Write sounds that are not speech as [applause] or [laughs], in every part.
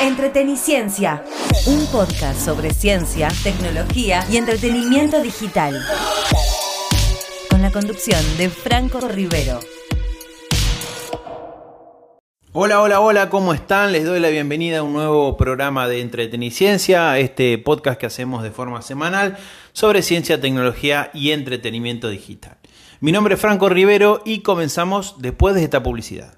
Entreteniciencia, un podcast sobre ciencia, tecnología y entretenimiento digital. Con la conducción de Franco Rivero. Hola, hola, hola, ¿cómo están? Les doy la bienvenida a un nuevo programa de Entreteniciencia, este podcast que hacemos de forma semanal sobre ciencia, tecnología y entretenimiento digital. Mi nombre es Franco Rivero y comenzamos después de esta publicidad.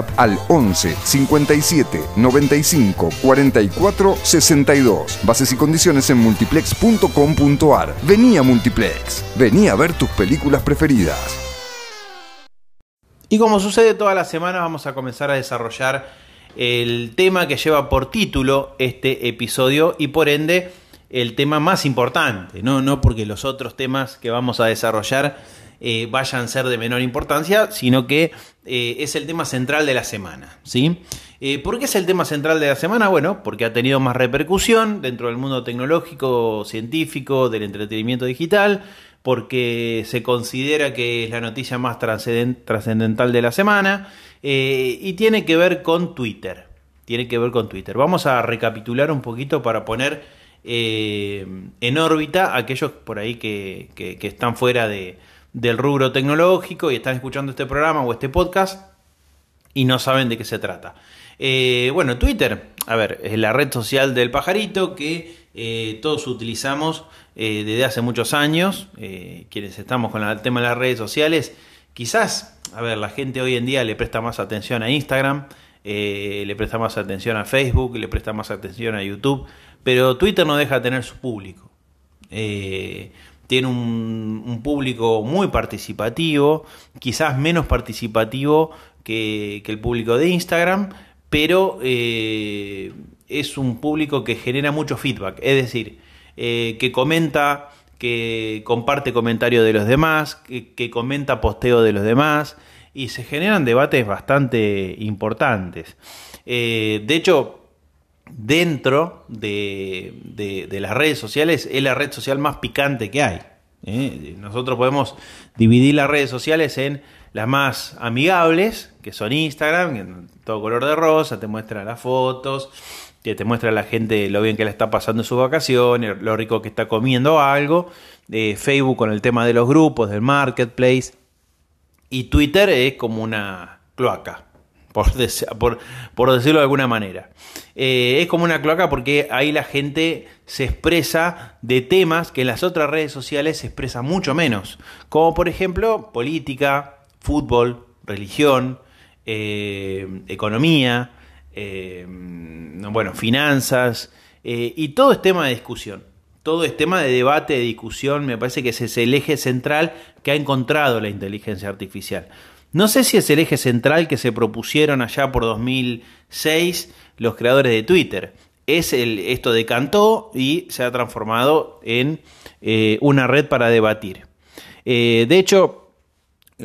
al 11 57 95 44 62. Bases y condiciones en multiplex.com.ar. Vení a Multiplex. Vení a ver tus películas preferidas. Y como sucede toda la semana, vamos a comenzar a desarrollar el tema que lleva por título este episodio y por ende el tema más importante, no, no porque los otros temas que vamos a desarrollar eh, vayan a ser de menor importancia, sino que eh, es el tema central de la semana. ¿sí? Eh, ¿Por qué es el tema central de la semana? Bueno, porque ha tenido más repercusión dentro del mundo tecnológico, científico, del entretenimiento digital, porque se considera que es la noticia más trascendental de la semana y tiene que ver con Twitter. Tiene que ver con Twitter. Vamos a recapitular un poquito para poner en órbita a aquellos por ahí que están fuera de, del rubro tecnológico y están escuchando este programa o este podcast y no saben de qué se trata. Eh, bueno, Twitter, a ver, es la red social del pajarito que eh, todos utilizamos eh, desde hace muchos años, quienes estamos con el tema de las redes sociales, quizás, a ver, la gente hoy en día le presta más atención a Instagram, le presta más atención a Facebook, le presta más atención a YouTube, pero Twitter no deja de tener su público tiene un, público muy participativo, quizás menos participativo que, el público de Instagram, pero eh, es un público que genera mucho feedback, es decir, eh, que comenta, que comparte comentarios de los demás, que, comenta posteo de los demás, y se generan debates bastante importantes. Eh, de hecho, dentro de, las redes sociales es la red social más picante que hay. ¿eh? Nosotros podemos dividir las redes sociales en las más amigables, que son Instagram, todo color de rosa, te muestra las fotos, que te muestra a la gente lo bien que le está pasando en sus vacaciones, lo rico que está comiendo algo, eh, Facebook con el tema de los grupos, del marketplace, y Twitter es como una cloaca, por, decirlo de alguna manera. Eh, es como una cloaca porque ahí la gente se expresa de temas que en las otras redes sociales se expresa mucho menos, como por ejemplo política, fútbol, religión, eh, economía, eh, bueno, finanzas, y todo es tema de discusión. Todo es tema de debate, de discusión, me parece que ese es el eje central que ha encontrado la inteligencia artificial. No sé si es el eje central que se propusieron allá por 2006 los creadores de Twitter. Es el, esto decantó y se ha transformado en eh, una red para debatir. Eh, de hecho,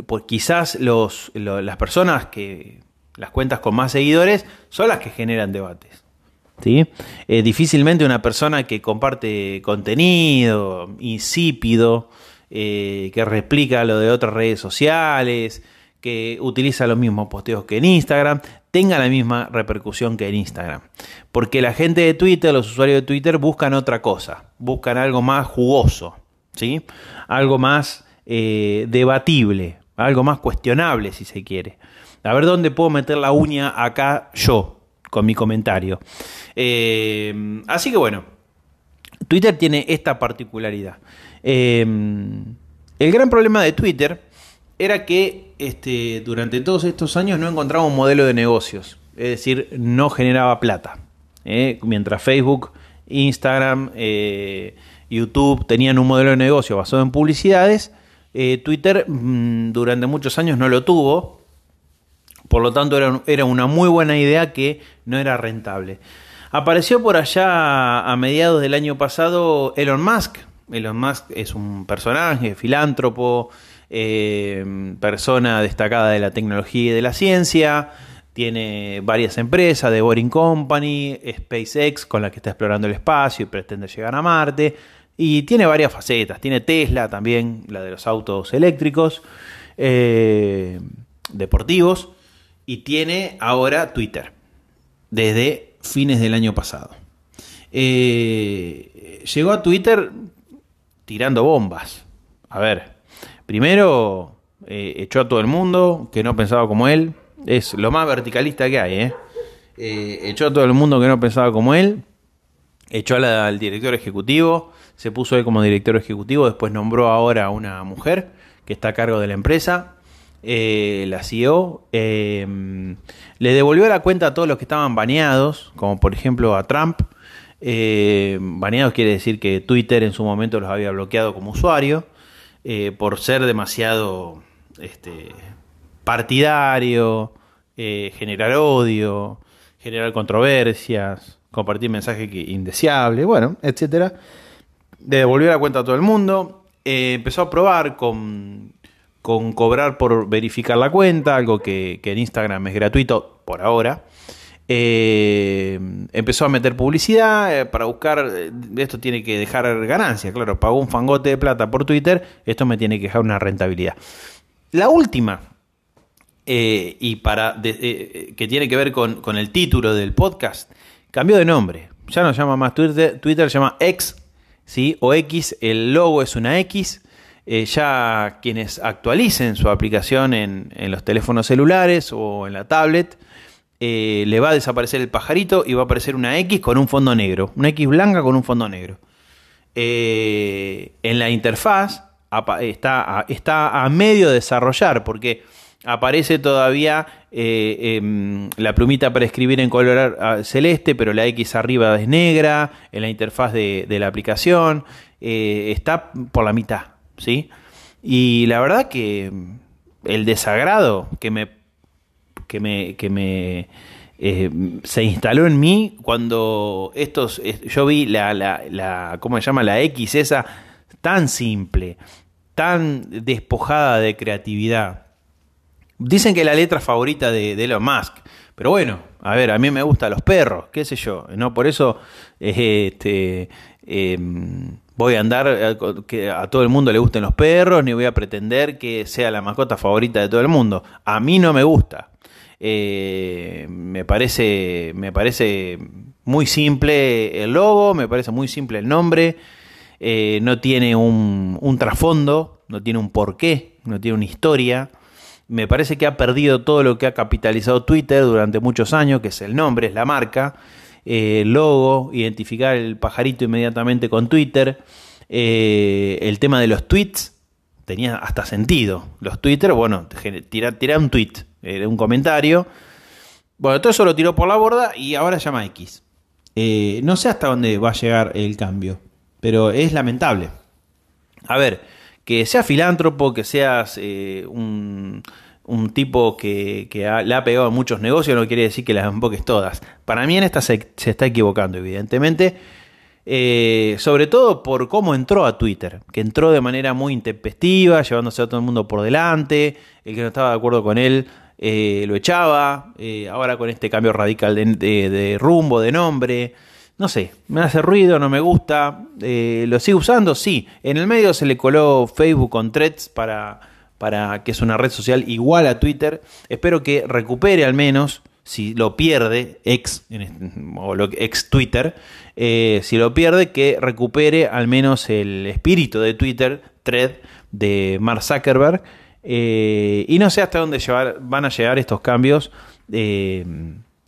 pues quizás los, las personas que, las cuentas con más seguidores, son las que generan debates. ¿sí? Eh, difícilmente una persona que comparte contenido insípido, que replica lo de otras redes sociales, que utiliza los mismos posteos que en Instagram tenga la misma repercusión que en Instagram. Porque la gente de Twitter, los usuarios de Twitter buscan otra cosa, buscan algo más jugoso, ¿sí? algo más eh, debatible, algo más cuestionable si se quiere. A ver dónde puedo meter la uña acá yo con mi comentario. Eh, así que bueno, Twitter tiene esta particularidad. Eh, el gran problema de Twitter era que este, durante todos estos años no encontraba un modelo de negocios, es decir, no generaba plata. ¿eh? Mientras Facebook, Instagram, eh, YouTube tenían un modelo de negocio basado en publicidades, eh, Twitter mm, durante muchos años no lo tuvo, Por lo tanto, era, era una muy buena idea que no era rentable. Apareció por allá a mediados del año pasado Elon Musk. Elon Musk es un personaje, filántropo, eh, persona destacada de la tecnología y de la ciencia. Tiene varias empresas, The Boring Company, SpaceX, con la que está explorando el espacio y pretende llegar a Marte. Y tiene varias facetas. Tiene Tesla también, la de los autos eléctricos, eh, deportivos. Y tiene ahora Twitter, desde fines del año pasado. Eh, llegó a Twitter tirando bombas. A ver, primero eh, echó a todo el mundo que no pensaba como él. Es lo más verticalista que hay, ¿eh? echó a todo el mundo que no pensaba como él. Echó al director ejecutivo se puso él como director ejecutivo, después nombró ahora a una mujer que está a cargo de la empresa, eh, la CEO, eh, le devolvió la cuenta a todos los que estaban baneados, como por ejemplo a Trump. Eh, baneados quiere decir que Twitter en su momento los había bloqueado como usuario por ser demasiado este, partidario, generar odio, generar controversias, compartir mensajes indeseables, bueno, etcétera le devolvió la cuenta a todo el mundo. Eh, empezó a probar con, con, cobrar por verificar la cuenta, algo que, en Instagram es gratuito por ahora. Eh, empezó a meter publicidad eh, para buscar, esto tiene que dejar ganancia, claro, pagó un fangote de plata por Twitter, esto me tiene que dejar una rentabilidad. La última, y para que tiene que ver con, con, el título del podcast, cambió de nombre, ya no llama más Twitter, Twitter llama X ¿sí? o X, el logo es una X. Eh, ya quienes actualicen su aplicación en, los teléfonos celulares o en la tablet, eh, le va a desaparecer el pajarito y va a aparecer una X con un fondo negro, una X blanca con un fondo negro. Eh, en la interfaz está, está a medio de desarrollar porque aparece todavía eh, em, la plumita para escribir en color celeste, pero la X arriba es negra, en la interfaz de, la aplicación, está por la mitad, ¿sí? Y la verdad que el desagrado que me, que me, que me eh, se instaló en mí cuando estos, yo vi la, la, la, ¿cómo se llama? La X esa tan simple, tan despojada de creatividad Dicen que es la letra favorita de, Elon Musk. Pero bueno, a ver, a mí me gustan los perros, qué sé yo. No por eso este, em, voy a andar a, que a todo el mundo le gusten los perros, ni voy a pretender que sea la mascota favorita de todo el mundo. A mí no me gusta. Eh, me parece me parece muy simple el logo, me parece muy simple el nombre. Eh, no tiene un, trasfondo, no tiene un porqué, no tiene una historia. Me parece que ha perdido todo lo que ha capitalizado Twitter durante muchos años, que es el nombre, es la marca, eh, el logo, identificar el pajarito inmediatamente con Twitter. Eh, el tema de los tweets tenía hasta sentido. Los Twitter, bueno, tirar un tweet, eh, un comentario. Bueno, todo eso lo tiró por la borda y ahora llama X. no sé hasta dónde va a llegar el cambio, pero es lamentable. A ver, que seas filántropo, que seas eh, un, tipo que, le ha pegado a muchos negocios, no quiere decir que las emboques todas. Para mí en esta se, está equivocando, evidentemente. Eh, sobre todo por cómo entró a Twitter, que entró de manera muy intempestiva, llevándose a todo el mundo por delante, el que no estaba de acuerdo con él eh, lo echaba, ahora con este cambio radical de rumbo, de nombre, no sé, me hace ruido, no me gusta. Eh, ¿Lo sigo usando? Sí. En el medio se le coló Facebook con threads para, para que es una red social igual a Twitter. Espero que recupere al menos, si lo pierde, ex, o lo, ex Twitter, eh, si lo pierde, que recupere al menos el espíritu de Twitter, thread de Mark Zuckerberg. Eh, y no sé hasta dónde van a llegar estos cambios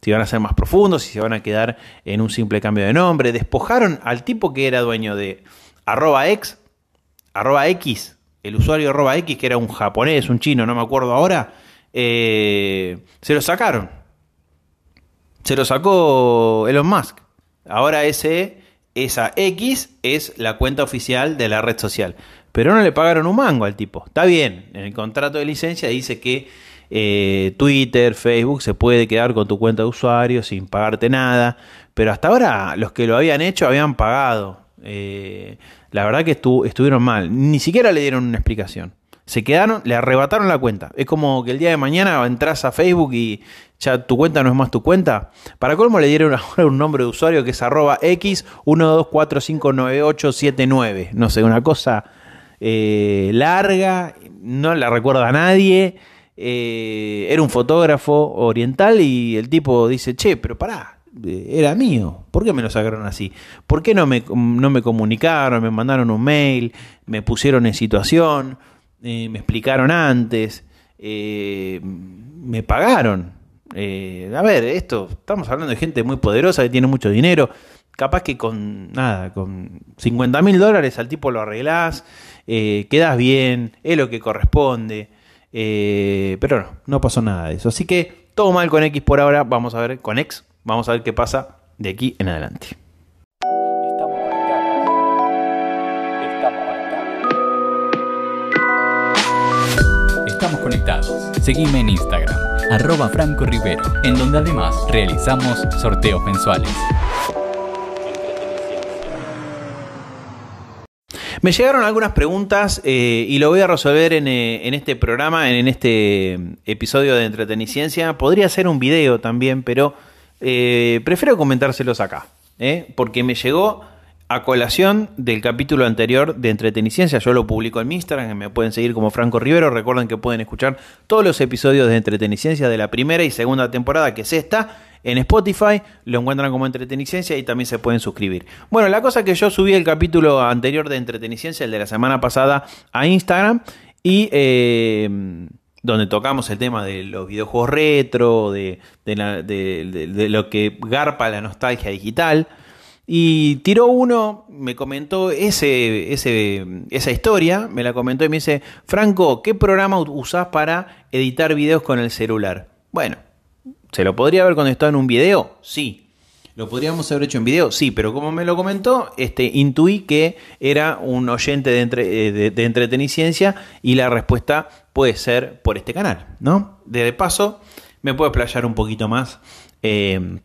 si van a ser más profundos, si se van a quedar en un simple cambio de nombre. Despojaron al tipo que era dueño de arroba x, arroba x, el usuario arroba x, que era un japonés, un chino, no me acuerdo ahora, eh, se lo sacaron. Se lo sacó Elon Musk. Ahora esa X es la cuenta oficial de la red social. Pero no le pagaron un mango al tipo. Está bien, en el contrato de licencia dice que eh, Twitter, Facebook, se puede quedar con tu cuenta de usuario sin pagarte nada. Pero hasta ahora los que lo habían hecho habían pagado. Eh, la verdad que estuvieron mal. Ni siquiera le dieron una explicación. Se quedaron, le arrebataron la cuenta. Es como que el día de mañana entras a Facebook y ya tu cuenta no es más tu cuenta. Para colmo le dieron [laughs] ahora un nombre de usuario que es arroba x12459879. No sé, una cosa eh, larga, no la recuerda a nadie. Eh, era un fotógrafo oriental y el tipo dice, che, pero pará, eh, era mío. ¿Por qué me lo sacaron así? ¿Por qué no me, no me comunicaron, me mandaron un mail, me pusieron en situación, me explicaron antes, me pagaron? a ver, esto, estamos hablando de gente muy poderosa que tiene mucho dinero. Capaz que con nada, con 50 mil dólares al tipo lo arreglás, eh, quedas bien, es lo que corresponde. Eh, pero no, no pasó nada de eso. Así que todo mal con X por ahora. Vamos a ver con X. Vamos a ver qué pasa de aquí en adelante. Estamos conectados. Seguime en Instagram, arroba Franco Rivero, en donde además realizamos sorteos mensuales. Me llegaron algunas preguntas eh, y lo voy a resolver eh, en, este programa, en, este episodio de Entreteniciencia. Podría ser un video también, pero eh, prefiero comentárselos acá, porque me llegó a colación del capítulo anterior de Entreteniciencia. Yo lo publico en mi Instagram, me pueden seguir como Franco Rivero. Recuerden que pueden escuchar todos los episodios de Entreteniciencia de la primera y segunda temporada, que es esta en Spotify, lo encuentran como Entretenicencia y también se pueden suscribir. Bueno, la cosa que yo subí el capítulo anterior de Entretenicencia, el de la semana pasada, a Instagram y eh, donde tocamos el tema de los videojuegos retro, de, lo que garpa la nostalgia digital. Y tiró uno, me comentó ese, ese, esa historia, me la comentó y me dice, Franco, ¿qué programa usás para editar videos con el celular? Bueno, ¿Se lo podría haber contestado en un video? Sí. ¿Lo podríamos haber hecho en video? Sí, pero como me lo comentó, este, intuí que era un oyente de, entre, eh, de, entreteniciencia y la respuesta puede ser por este canal, ¿no? De paso, me puedo explayar un poquito más eh,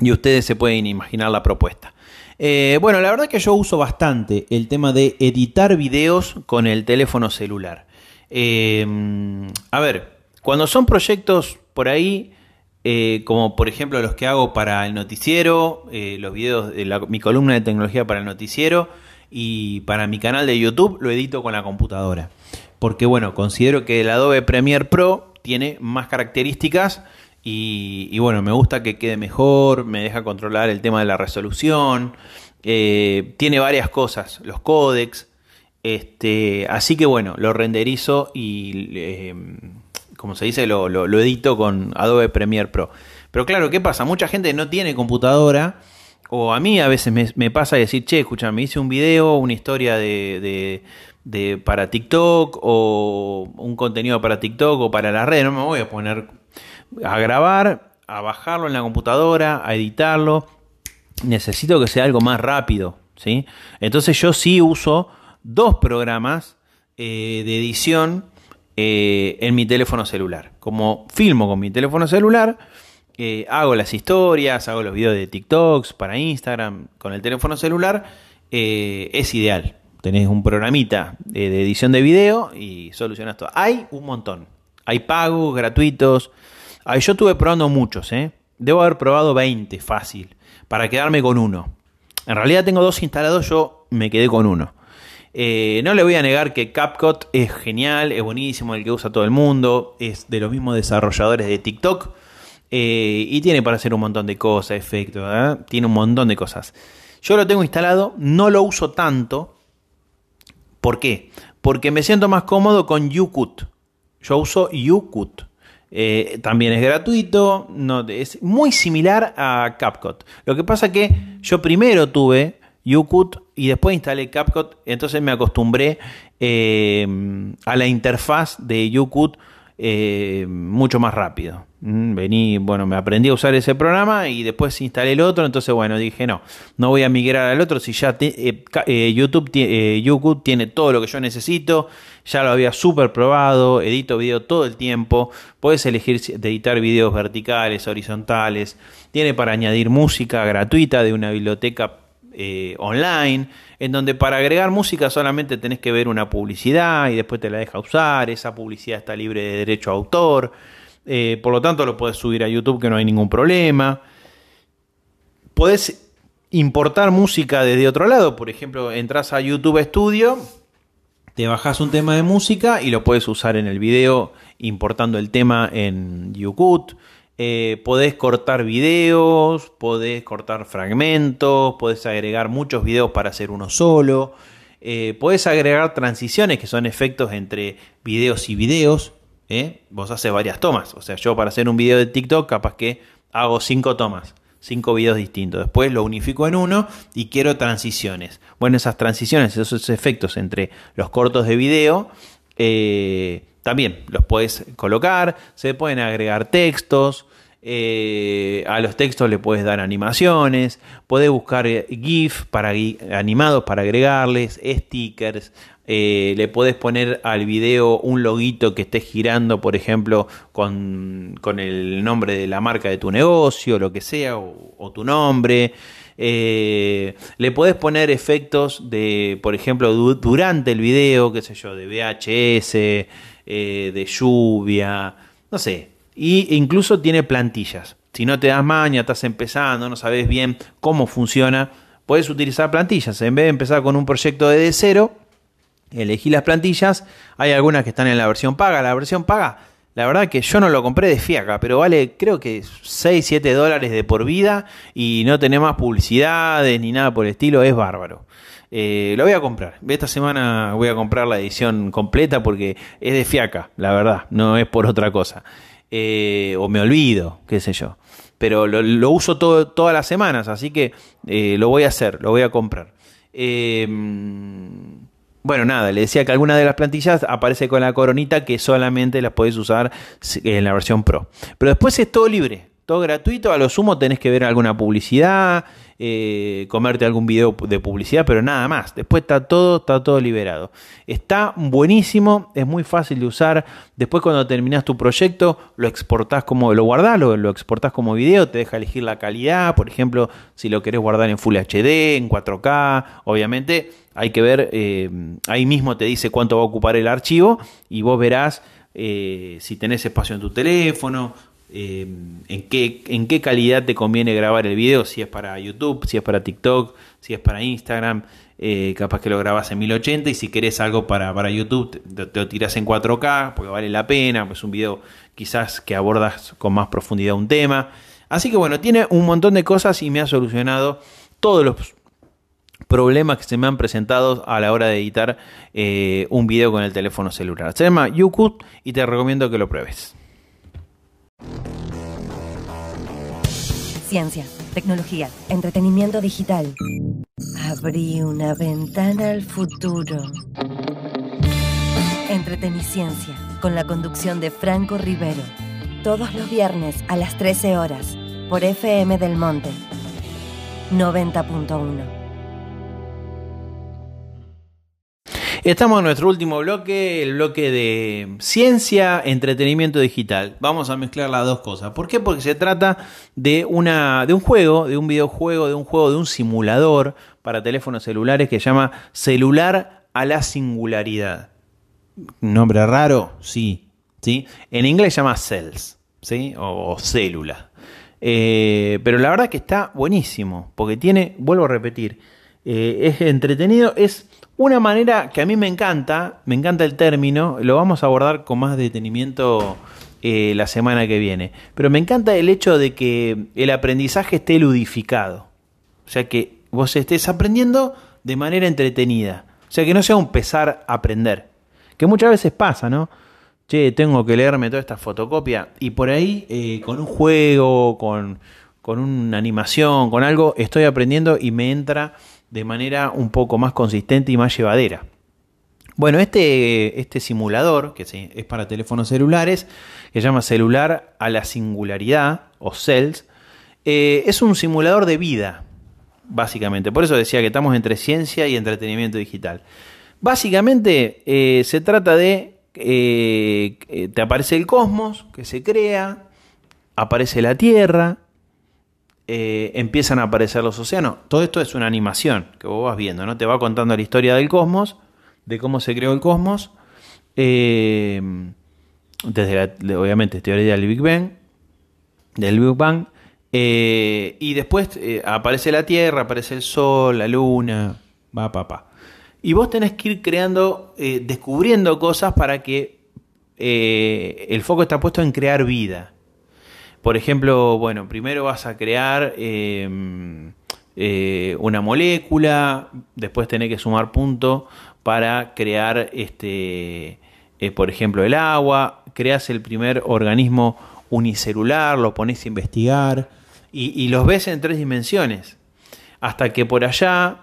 y ustedes se pueden imaginar la propuesta. Eh, bueno, la verdad que yo uso bastante el tema de editar videos con el teléfono celular. a ver, cuando son proyectos por ahí eh, como por ejemplo los que hago para el noticiero, eh, los videos de mi columna de tecnología para el noticiero y para mi canal de YouTube lo edito con la computadora. Porque bueno, considero que el Adobe Premiere Pro tiene más características y, bueno, me gusta que quede mejor, me deja controlar el tema de la resolución, eh, tiene varias cosas, los códecs, este, así que bueno, lo renderizo y como se dice, lo, edito con Adobe Premiere Pro. Pero claro, ¿qué pasa? Mucha gente no tiene computadora. O a mí a veces me, pasa decir, che, escucha, me hice un video, una historia de, de, para TikTok o un contenido para TikTok o para la red. No me voy a poner a grabar, a bajarlo en la computadora, a editarlo. Necesito que sea algo más rápido. ¿sí? Entonces yo sí uso dos programas eh, de edición eh, en mi teléfono celular. Como filmo con mi teléfono celular, eh, hago las historias, hago los videos de TikToks para Instagram con el teléfono celular, es ideal. Tenés un programita de edición de video y solucionas todo. Hay un montón. Hay pagos, gratuitos. Yo estuve probando muchos, Debo haber probado 20 fácil para quedarme con uno. En realidad tengo dos instalados, yo me quedé con uno. Eh, no le voy a negar que CapCut es genial, es buenísimo, el que usa todo el mundo, es de los mismos desarrolladores de TikTok eh, y tiene para hacer un montón de cosas, efectos, ¿eh? tiene un montón de cosas. Yo lo tengo instalado, no lo uso tanto. ¿Por qué? Porque me siento más cómodo con YouCut. Yo uso YouCut. También es gratuito, no, es muy similar a CapCut. Lo que pasa que yo primero tuve YouCut y después instalé CapCut, entonces me acostumbré eh, a la interfaz de YouCut eh, mucho más rápido. Mm, Vení, bueno, me aprendí a usar ese programa y después instalé el otro, entonces bueno, dije no, no voy a migrar al otro si ya eh, eh, YouTube, tiene todo lo que yo necesito, ya lo había súper probado, edito video todo el tiempo, puedes elegir editar videos verticales, horizontales, tiene para añadir música gratuita de una biblioteca online, en donde para agregar música solamente tenés que ver una publicidad y después te la deja usar, esa publicidad está libre de derecho a autor, eh, por lo tanto lo puedes subir a YouTube que no hay ningún problema. Podés importar música desde otro lado, por ejemplo, entras a YouTube Studio, te bajas un tema de música y lo puedes usar en el video importando el tema en YouCut. Eh, podés cortar videos, podés cortar fragmentos, podés agregar muchos videos para hacer uno solo. Eh, podés agregar transiciones que son efectos entre videos y videos. ¿eh? Vos haces varias tomas. O sea, yo para hacer un video de TikTok capaz que hago cinco tomas, cinco videos distintos. Después lo unifico en uno y quiero transiciones. Bueno, esas transiciones, esos efectos entre los cortos de video también los puedes colocar, se pueden agregar textos, eh, a los textos le puedes dar animaciones, puedes buscar eh, GIF para, animados para agregarles, stickers, eh, le puedes poner al video un loguito que esté girando, por ejemplo, con, el nombre de la marca de tu negocio, lo que sea, o, tu nombre. le puedes poner efectos de, por ejemplo, durante el video, qué sé yo, de VHS, de lluvia, no sé, y incluso tiene plantillas. Si no te das maña, estás empezando, no sabes bien cómo funciona, puedes utilizar plantillas. En vez de empezar con un proyecto de cero, elegí las plantillas. Hay algunas que están en la versión paga. La versión paga, la verdad que yo no lo compré de fiaca, pero vale creo que 6, 7 dólares de por vida y no tiene más publicidades ni nada por el estilo. Es bárbaro. Eh, lo voy a comprar. Esta semana voy a comprar la edición completa porque es de fiaca, la verdad, no es por otra cosa. Eh, o me olvido, qué sé yo. Pero lo, uso todo, todas las semanas, así que eh, lo voy a hacer, lo voy a comprar. Bueno, nada, le decía que alguna de las plantillas aparece con la coronita que solamente las puedes usar en la versión Pro. Pero después es todo libre, todo gratuito, a lo sumo tenés que ver alguna publicidad, eh, comerte algún video de publicidad, pero nada más. Después está todo, está todo liberado. Está buenísimo, es muy fácil de usar. Después cuando terminas tu proyecto, lo exportás como, lo guardás, lo, lo exportás como video, te deja elegir la calidad, por ejemplo, si lo querés guardar en Full HD, en 4K, obviamente hay que ver, eh, ahí mismo te dice cuánto va a ocupar el archivo y vos verás eh, si tenés espacio en tu teléfono eh, en, qué, en qué calidad te conviene grabar el video, si es para YouTube, si es para TikTok, si es para Instagram, capaz que lo grabas en 1080 y si querés algo para, para YouTube te, lo tirás en 4K porque vale la pena, pues un video quizás que abordas con más profundidad un tema. Así que bueno, tiene un montón de cosas y me ha solucionado todos los problemas que se me han presentado a la hora de editar eh, un video con el teléfono celular. Se llama YouCut y te recomiendo que lo pruebes. Ciencia, tecnología, entretenimiento digital. Abrí una ventana al futuro. Entreteniciencia, con la conducción de Franco Rivero. Todos los viernes a las 13 horas, por FM del Monte. 90.1. Estamos en nuestro último bloque, el bloque de ciencia, entretenimiento digital. Vamos a mezclar las dos cosas. ¿Por qué? Porque se trata de, una, de un juego, de un videojuego, de un juego, de un simulador para teléfonos celulares que se llama Celular a la Singularidad. ¿Nombre raro? Sí. ¿sí? En inglés se llama Cells, ¿sí? o, Célula. Eh, pero la verdad que está buenísimo, porque tiene, vuelvo a repetir, eh, es entretenido, es una manera que a mí me encanta, me encanta el término, lo vamos a abordar con más detenimiento eh, la semana que viene, pero me encanta el hecho de que el aprendizaje esté ludificado, o sea que vos estés aprendiendo de manera entretenida, o sea que no sea un pesar aprender, que muchas veces pasa, ¿no? Che, tengo que leerme toda esta fotocopia y por ahí eh, con un juego, con, con una animación, con algo, estoy aprendiendo y me entra de manera un poco más consistente y más llevadera. Bueno, este, este simulador, que es para teléfonos celulares, que se llama Celular a la Singularidad, o CELS, eh, es un simulador de vida, básicamente. Por eso decía que estamos entre ciencia y entretenimiento digital. Básicamente eh, se trata de, eh, te aparece el cosmos que se crea, aparece la Tierra, empiezan a aparecer los océanos. Todo esto es una animación que vos vas viendo, ¿no? Te va contando la historia del cosmos de cómo se creó el cosmos, eh, desde la, obviamente teoría del Big Bang, del Big Bang, eh, y después eh, aparece la Tierra, aparece el Sol, la Luna, va, pa, pa. Y vos tenés que ir creando, descubriendo cosas para que el foco está puesto en crear vida. Por ejemplo, bueno, primero vas a crear una molécula, después tenés que sumar punto para crear, este, eh, por ejemplo, el agua, creas el primer organismo unicelular, lo pones a investigar y, los ves en tres dimensiones, hasta que por allá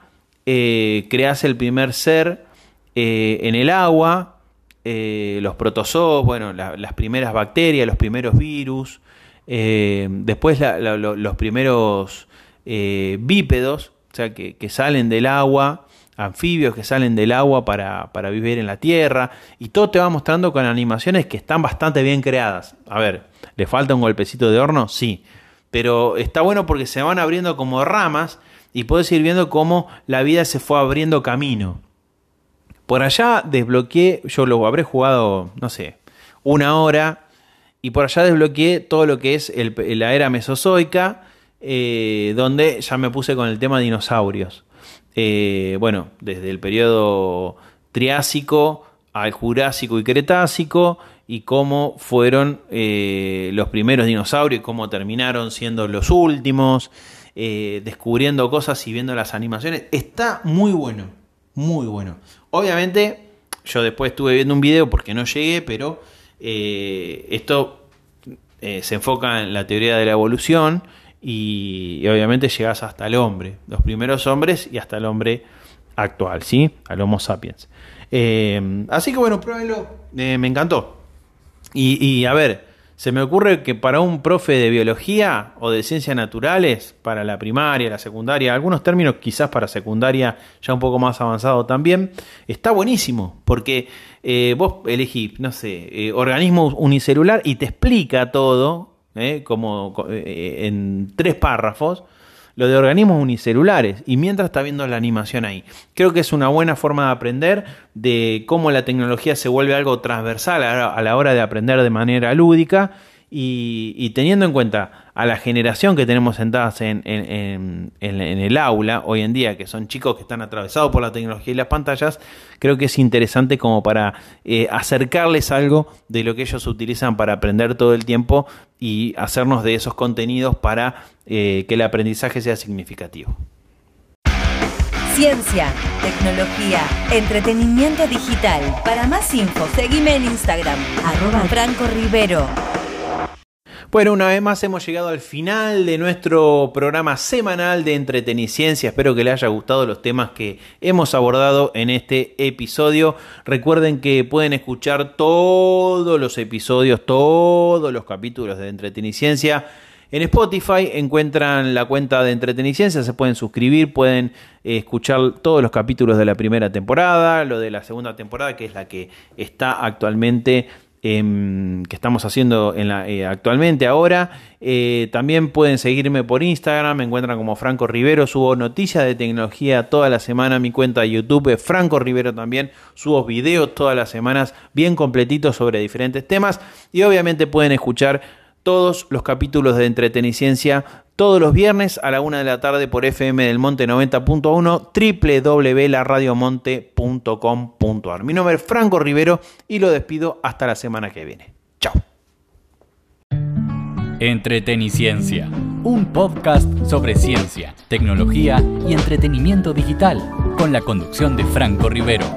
eh, creas el primer ser eh, en el agua, los protozoos, bueno, las primeras bacterias, los primeros virus, después los primeros bípedos, o sea, que, que salen del agua anfibios que salen del agua para, vivir en la tierra, y todo te va mostrando con animaciones que están bastante bien creadas. A ver, ¿le falta un golpecito de horno? Sí, pero está bueno porque se van abriendo como ramas y puedes ir viendo cómo la vida se fue abriendo camino. Por allá desbloqueé, yo lo habré jugado, no sé, una hora, y por allá desbloqueé todo lo que es la era mesozoica, eh, donde ya me puse con el tema de dinosaurios. Eh, bueno, desde el periodo Triásico al Jurásico y Cretácico y cómo fueron eh, los primeros dinosaurios y cómo terminaron siendo los últimos, descubriendo cosas y viendo las animaciones. Está muy bueno, muy bueno. Obviamente, yo después estuve viendo un video porque no llegué, pero esto se enfoca en la teoría de la evolución y, obviamente llegas hasta el hombre, los primeros hombres y hasta el hombre actual, ¿sí? Al Homo sapiens. Eh, así que bueno, pruébenlo, eh, me encantó. Y, a ver, se me ocurre que para un profe de biología o de ciencias naturales, para la primaria, la secundaria, algunos términos quizás para secundaria ya un poco más avanzado también, está buenísimo, porque eh, vos elegís, no sé, organismo unicelular y te explica todo ¿eh? como eh, en tres párrafos, lo de organismos unicelulares y mientras está viendo la animación ahí. Creo que es una buena forma de aprender de cómo la tecnología se vuelve algo transversal a la hora de aprender de manera lúdica y, teniendo en cuenta a la generación que tenemos sentadas en, el aula hoy en día, que son chicos que están atravesados por la tecnología y las pantallas, creo que es interesante como para eh, acercarles algo de lo que ellos utilizan para aprender todo el tiempo y hacernos de esos contenidos para eh, que el aprendizaje sea significativo. Ciencia, tecnología, entretenimiento digital. Para más info, seguime en Instagram, arroba Franco Rivero. Bueno, una vez más hemos llegado al final de nuestro programa semanal de Entreteniciencia. Espero que les haya gustado los temas que hemos abordado en este episodio. Recuerden que pueden escuchar todos los episodios, todos los capítulos de Entreteniciencia. En Spotify encuentran la cuenta de Entreteniciencia, se pueden suscribir, pueden eh, escuchar todos los capítulos de la primera temporada, lo de la segunda temporada, que es la que está actualmente Em, que estamos haciendo en la, eh, actualmente ahora. Eh, también pueden seguirme por Instagram, me encuentran como Franco Rivero, subo noticias de tecnología toda la semana, mi cuenta de YouTube es Franco Rivero también, subo videos todas las semanas bien completitos sobre diferentes temas y obviamente pueden escuchar todos los capítulos de Entreteniciencia todos los viernes a la una de la tarde por FM del Monte 90.1 www.laradiomonte.com.ar. Mi nombre es Franco Rivero y lo despido hasta la semana que viene. Chao. Entreteniciencia, un podcast sobre ciencia, tecnología y entretenimiento digital, con la conducción de Franco Rivero.